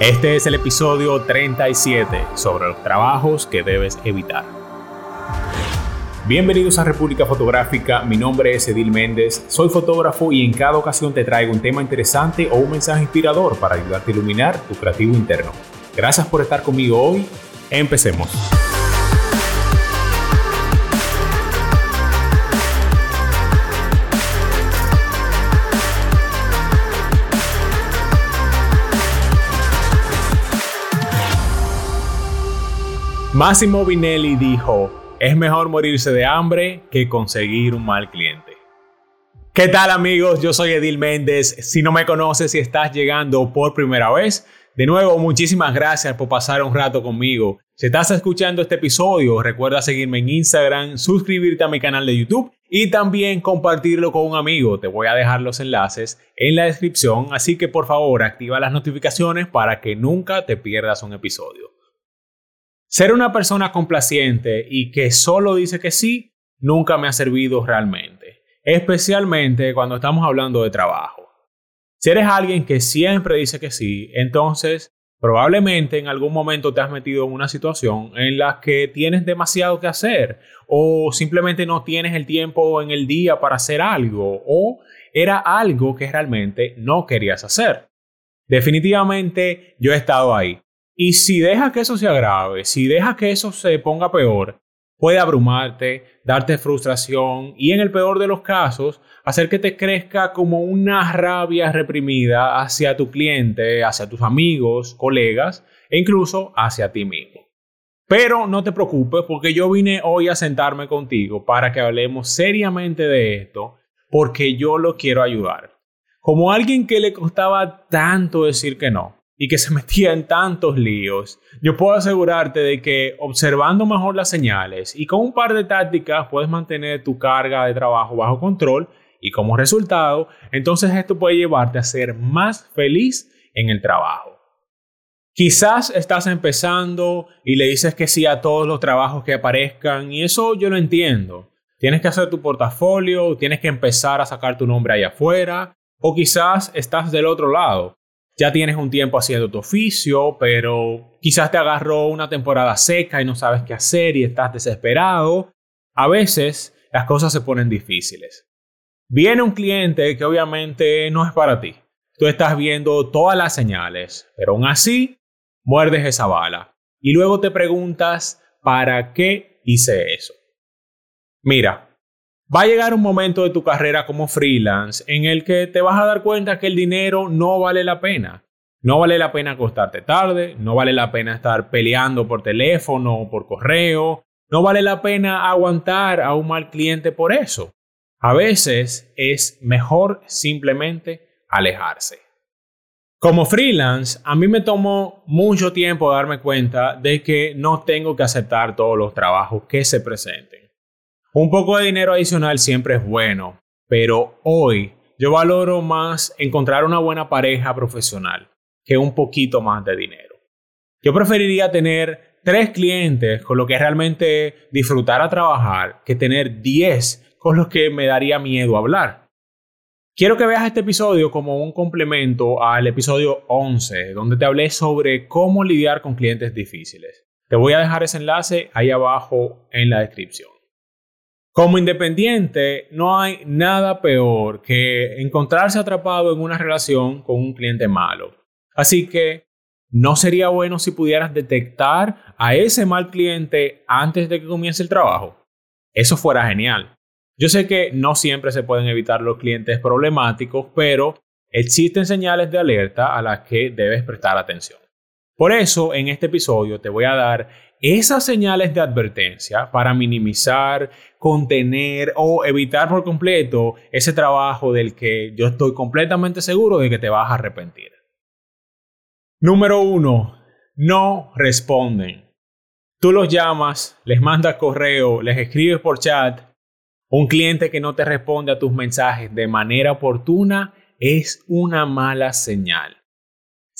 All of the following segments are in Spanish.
Este es el episodio 37 sobre los trabajos que debes evitar. Bienvenidos a República Fotográfica, mi nombre es Edil Méndez, soy fotógrafo y en cada ocasión te traigo un tema interesante o un mensaje inspirador para ayudarte a iluminar tu creativo interno. Gracias por estar conmigo hoy, empecemos. Massimo Vinelli dijo, es mejor morirse de hambre que conseguir un mal cliente. ¿Qué tal amigos? Yo soy Edil Méndez. Si no me conoces y estás llegando por primera vez, de nuevo muchísimas gracias por pasar un rato conmigo. Si estás escuchando este episodio, recuerda seguirme en Instagram, suscribirte a mi canal de YouTube y también compartirlo con un amigo. Te voy a dejar los enlaces en la descripción, así que por favor activa las notificaciones para que nunca te pierdas un episodio. Ser una persona complaciente y que solo dice que sí, nunca me ha servido realmente, especialmente cuando estamos hablando de trabajo. Si eres alguien que siempre dice que sí, entonces probablemente en algún momento te has metido en una situación en la que tienes demasiado que hacer o simplemente no tienes el tiempo en el día para hacer algo o era algo que realmente no querías hacer. Definitivamente yo he estado ahí. Y si dejas que eso se agrave, si dejas que eso se ponga peor, puede abrumarte, darte frustración y en el peor de los casos, hacer que te crezca como una rabia reprimida hacia tu cliente, hacia tus amigos, colegas e incluso hacia ti mismo. Pero no te preocupes porque yo vine hoy a sentarme contigo para que hablemos seriamente de esto porque yo lo quiero ayudar. Como alguien que le costaba tanto decir que no, y que se metía en tantos líos, yo puedo asegurarte de que observando mejor las señales y con un par de tácticas puedes mantener tu carga de trabajo bajo control y como resultado, entonces esto puede llevarte a ser más feliz en el trabajo. Quizás estás empezando y le dices que sí a todos los trabajos que aparezcan y eso yo lo entiendo. Tienes que hacer tu portafolio, tienes que empezar a sacar tu nombre allá afuera o quizás estás del otro lado ya tienes un tiempo haciendo tu oficio, pero quizás te agarró una temporada seca y no sabes qué hacer y estás desesperado. A veces las cosas se ponen difíciles. Viene un cliente que obviamente no es para ti. Tú estás viendo todas las señales, pero aún así muerdes esa bala. Y luego te preguntas, ¿para qué hice eso? Mira, va a llegar un momento de tu carrera como freelance en el que te vas a dar cuenta que el dinero no vale la pena. No vale la pena acostarte tarde, no vale la pena estar peleando por teléfono o por correo, no vale la pena aguantar a un mal cliente por eso. A veces es mejor simplemente alejarse. Como freelance, a mí me tomó mucho tiempo darme cuenta de que no tengo que aceptar todos los trabajos que se presenten. Un poco de dinero adicional siempre es bueno, pero hoy yo valoro más encontrar una buena pareja profesional que un poquito más de dinero. Yo preferiría tener tres clientes con los que realmente disfrutar a trabajar que tener diez con los que me daría miedo hablar. Quiero que veas este episodio como un complemento al episodio 11, donde te hablé sobre cómo lidiar con clientes difíciles. Te voy a dejar ese enlace ahí abajo en la descripción. Como independiente, no hay nada peor que encontrarse atrapado en una relación con un cliente malo. Así que, ¿no sería bueno si pudieras detectar a ese mal cliente antes de que comience el trabajo? Eso fuera genial. Yo sé que no siempre se pueden evitar los clientes problemáticos, pero existen señales de alerta a las que debes prestar atención. Por eso, en este episodio te voy a dar esas señales de advertencia para minimizar, contener o evitar por completo ese trabajo del que yo estoy completamente seguro de que te vas a arrepentir. Número uno, no responden. Tú los llamas, les mandas correo, les escribes por chat. Un cliente que no te responde a tus mensajes de manera oportuna es una mala señal.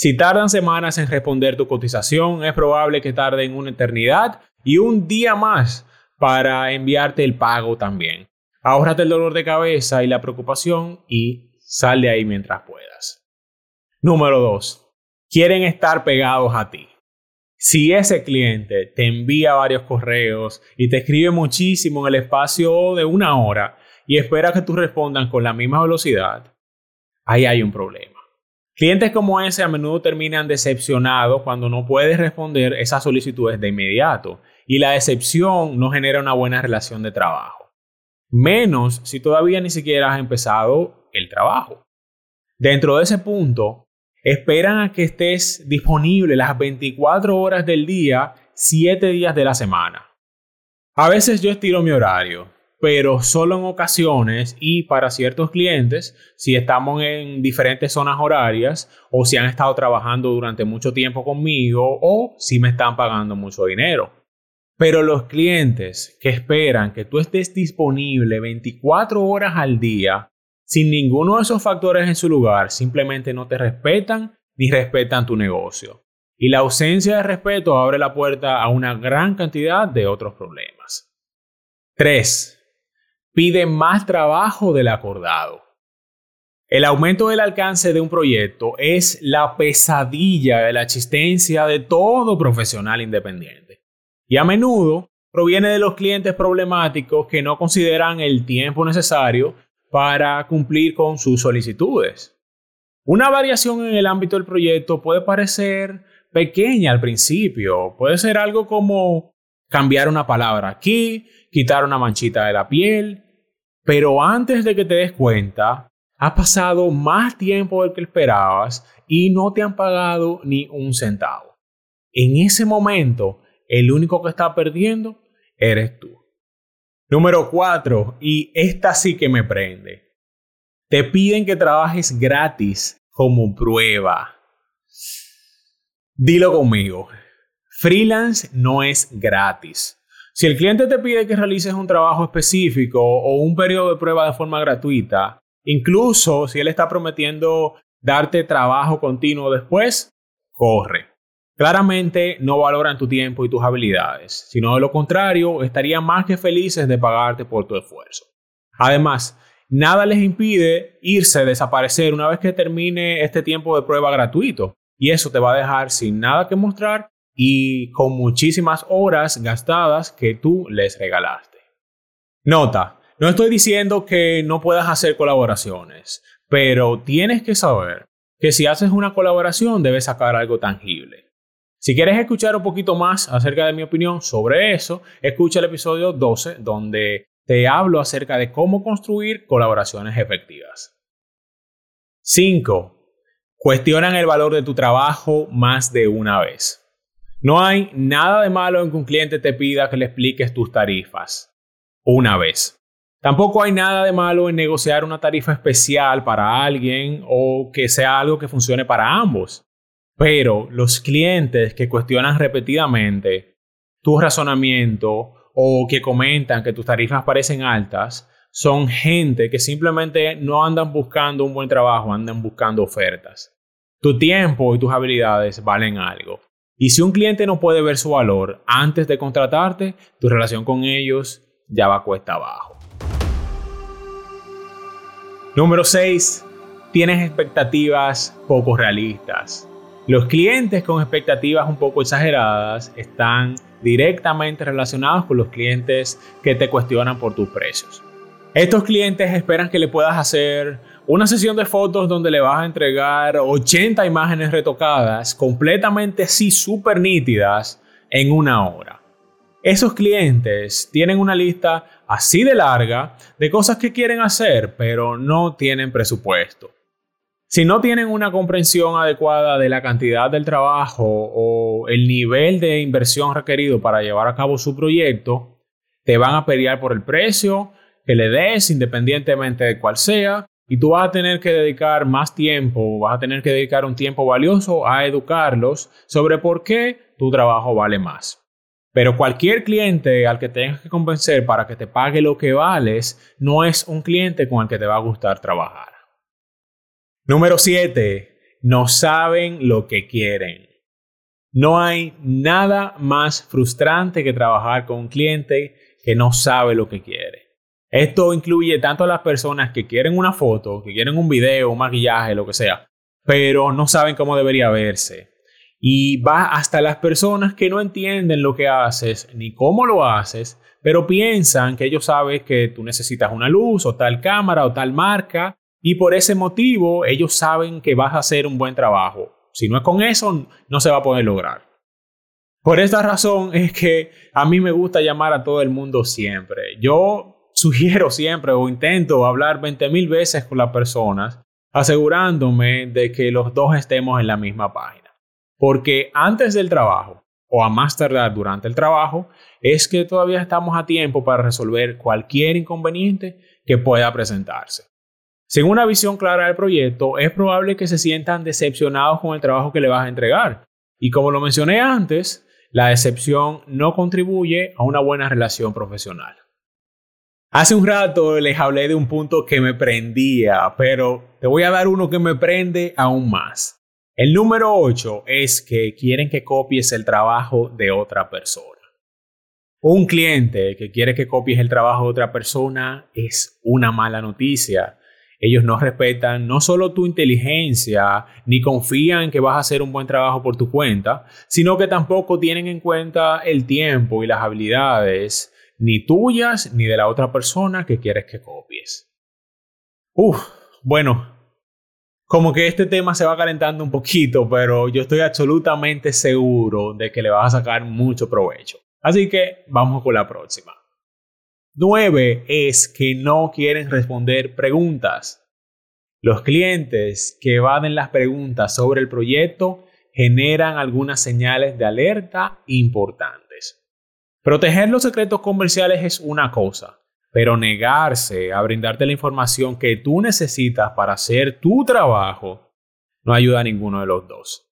Si tardan semanas en responder tu cotización, es probable que tarden una eternidad y un día más para enviarte el pago también. Ahórrate el dolor de cabeza y la preocupación y sal de ahí mientras puedas. Número 2. quieren estar pegados a ti. Si ese cliente te envía varios correos y te escribe muchísimo en el espacio de una hora y espera que tú respondan con la misma velocidad, ahí hay un problema. Clientes como ese a menudo terminan decepcionados cuando no puedes responder esas solicitudes de inmediato y la decepción no genera una buena relación de trabajo. Menos si todavía ni siquiera has empezado el trabajo. Dentro de ese punto, esperan a que estés disponible las 24 horas del día, 7 días de la semana. A veces yo estiro mi horario, pero solo en ocasiones y para ciertos clientes, si estamos en diferentes zonas horarias o si han estado trabajando durante mucho tiempo conmigo o si me están pagando mucho dinero. Pero los clientes que esperan que tú estés disponible 24 horas al día sin ninguno de esos factores en su lugar, simplemente no te respetan ni respetan tu negocio. Y la ausencia de respeto abre la puerta a una gran cantidad de otros problemas. 3. Pide más trabajo del acordado. El aumento del alcance de un proyecto es la pesadilla de la existencia de todo profesional independiente. Y a menudo proviene de los clientes problemáticos que no consideran el tiempo necesario para cumplir con sus solicitudes. Una variación en el ámbito del proyecto puede parecer pequeña al principio, puede ser algo como cambiar una palabra aquí, quitar una manchita de la piel, pero antes de que te des cuenta, ha pasado más tiempo del que esperabas y no te han pagado ni un centavo. En ese momento, el único que está perdiendo eres tú. Número 4, y esta sí que me prende. Te piden que trabajes gratis como prueba. Dilo conmigo. Freelance no es gratis. Si el cliente te pide que realices un trabajo específico o un periodo de prueba de forma gratuita, incluso si él está prometiendo darte trabajo continuo después, corre. Claramente no valoran tu tiempo y tus habilidades, sino de lo contrario, estarían más que felices de pagarte por tu esfuerzo. Además, nada les impide irse, desaparecer una vez que termine este tiempo de prueba gratuito, y eso te va a dejar sin nada que mostrar y con muchísimas horas gastadas que tú les regalaste. Nota, no estoy diciendo que no puedas hacer colaboraciones, pero tienes que saber que si haces una colaboración debes sacar algo tangible. Si quieres escuchar un poquito más acerca de mi opinión sobre eso, escucha el episodio 12 donde te hablo acerca de cómo construir colaboraciones efectivas. 5. Cuestionan el valor de tu trabajo más de una vez. No hay nada de malo en que un cliente te pida que le expliques tus tarifas una vez. Tampoco hay nada de malo en negociar una tarifa especial para alguien o que sea algo que funcione para ambos. Pero los clientes que cuestionan repetidamente tu razonamiento o que comentan que tus tarifas parecen altas, son gente que simplemente no andan buscando un buen trabajo, andan buscando ofertas. Tu tiempo y tus habilidades valen algo. Y si un cliente no puede ver su valor antes de contratarte, tu relación con ellos ya va cuesta abajo. Número 6. Tienes expectativas poco realistas. Los clientes con expectativas un poco exageradas están directamente relacionados con los clientes que te cuestionan por tus precios. Estos clientes esperan que le puedas hacer una sesión de fotos donde le vas a entregar 80 imágenes retocadas, completamente así súper nítidas, en una hora. Esos clientes tienen una lista así de larga de cosas que quieren hacer, pero no tienen presupuesto. Si no tienen una comprensión adecuada de la cantidad del trabajo o el nivel de inversión requerido para llevar a cabo su proyecto, te van a pelear por el precio que le des independientemente de cuál sea y tú vas a tener que dedicar más tiempo, vas a tener que dedicar un tiempo valioso a educarlos sobre por qué tu trabajo vale más. Pero cualquier cliente al que tengas que convencer para que te pague lo que vales no es un cliente con el que te va a gustar trabajar. Número 7. No saben lo que quieren. No hay nada más frustrante que trabajar con un cliente que no sabe lo que quiere. Esto incluye tanto a las personas que quieren una foto, que quieren un video, un maquillaje, lo que sea, pero no saben cómo debería verse. Y va hasta las personas que no entienden lo que haces ni cómo lo haces, pero piensan que ellos saben que tú necesitas una luz o tal cámara o tal marca y por ese motivo ellos saben que vas a hacer un buen trabajo. Si no es con eso, no se va a poder lograr. Por esta razón es que a mí me gusta llamar a todo el mundo siempre. Yo sugiero siempre o intento hablar 20.000 veces con las personas, asegurándome de que los dos estemos en la misma página. Porque antes del trabajo, o a más tardar durante el trabajo, es que todavía estamos a tiempo para resolver cualquier inconveniente que pueda presentarse. Sin una visión clara del proyecto, es probable que se sientan decepcionados con el trabajo que le vas a entregar. Y como lo mencioné antes, la decepción no contribuye a una buena relación profesional. Hace un rato les hablé de un punto que me prendía, pero te voy a dar uno que me prende aún más. El número 8 es que quieren que copies el trabajo de otra persona. Un cliente que quiere que copies el trabajo de otra persona es una mala noticia. Ellos no respetan no solo tu inteligencia, ni confían que vas a hacer un buen trabajo por tu cuenta, sino que tampoco tienen en cuenta el tiempo y las habilidades, ni tuyas ni de la otra persona que quieres que copies. Uf, bueno, como que este tema se va calentando un poquito, pero yo estoy absolutamente seguro de que le vas a sacar mucho provecho. Así que vamos con la próxima. 9 es que no quieren responder preguntas. Los clientes que evaden las preguntas sobre el proyecto generan algunas señales de alerta importantes. Proteger los secretos comerciales es una cosa, pero negarse a brindarte la información que tú necesitas para hacer tu trabajo no ayuda a ninguno de los dos.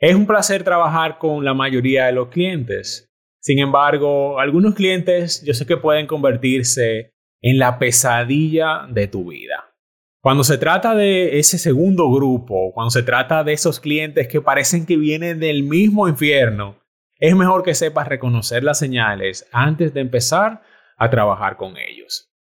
Es un placer trabajar con la mayoría de los clientes, sin embargo, algunos clientes yo sé que pueden convertirse en la pesadilla de tu vida. Cuando se trata de ese segundo grupo, cuando se trata de esos clientes que parecen que vienen del mismo infierno, es mejor que sepas reconocer las señales antes de empezar a trabajar con ellos.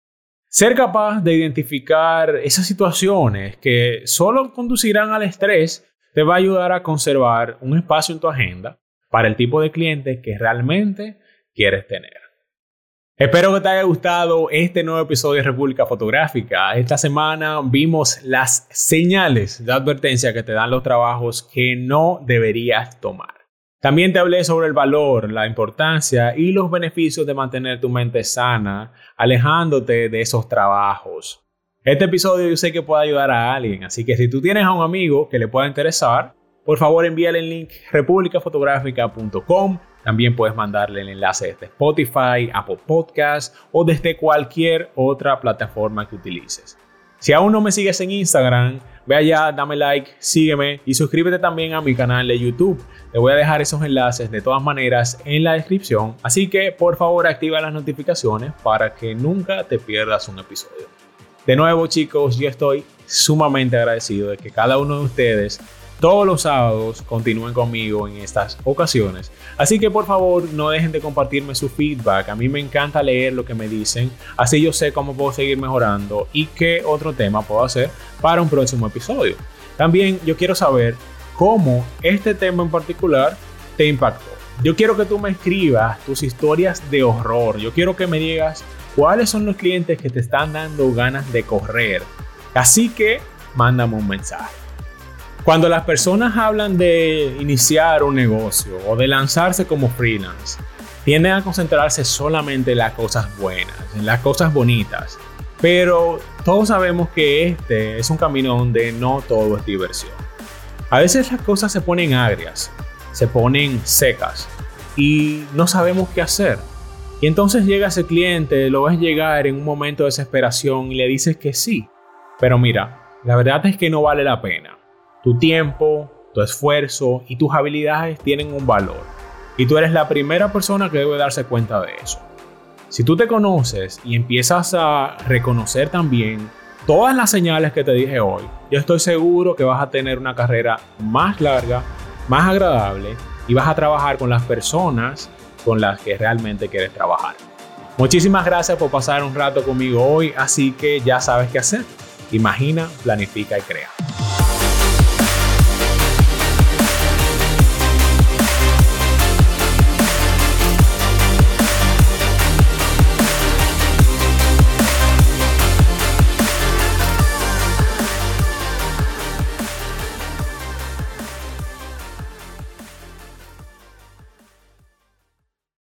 Ser capaz de identificar esas situaciones que solo conducirán al estrés te va a ayudar a conservar un espacio en tu agenda para el tipo de cliente que realmente quieres tener. Espero que te haya gustado este nuevo episodio de República Fotográfica. Esta semana vimos las señales de advertencia que te dan los trabajos que no deberías tomar. También te hablé sobre el valor, la importancia y los beneficios de mantener tu mente sana, alejándote de esos trabajos. Este episodio yo sé que puede ayudar a alguien, así que si tú tienes a un amigo que le pueda interesar, por favor envíale el link republicafotográfica.com. También puedes mandarle el enlace desde Spotify, Apple Podcasts o desde cualquier otra plataforma que utilices. Si aún no me sigues en Instagram, ve allá, dame like, sígueme y suscríbete también a mi canal de YouTube. Te voy a dejar esos enlaces de todas maneras en la descripción, así que por favor activa las notificaciones para que nunca te pierdas un episodio. De nuevo chicos, yo estoy sumamente agradecido de que cada uno de ustedes todos los sábados continúen conmigo en estas ocasiones. Así que por favor no dejen de compartirme su feedback. A mí me encanta leer lo que me dicen. Así yo sé cómo puedo seguir mejorando y qué otro tema puedo hacer para un próximo episodio. También yo quiero saber cómo este tema en particular te impactó. Yo quiero que tú me escribas tus historias de horror. Yo quiero que me digas cuáles son los clientes que te están dando ganas de correr. Así que mándame un mensaje. Cuando las personas hablan de iniciar un negocio o de lanzarse como freelance, tienden a concentrarse solamente en las cosas buenas, en las cosas bonitas. Pero todos sabemos que este es un camino donde no todo es diversión. A veces las cosas se ponen agrias, se ponen secas y no sabemos qué hacer. Y entonces llega ese cliente, lo ves llegar en un momento de desesperación y le dices que sí. Pero mira, la verdad es que no vale la pena. Tu tiempo, tu esfuerzo y tus habilidades tienen un valor. Y tú eres la primera persona que debe darse cuenta de eso. Si tú te conoces y empiezas a reconocer también todas las señales que te dije hoy, yo estoy seguro que vas a tener una carrera más larga, más agradable y vas a trabajar con las personas con las que realmente quieres trabajar. Muchísimas gracias por pasar un rato conmigo hoy, así que ya sabes qué hacer. Imagina, planifica y crea.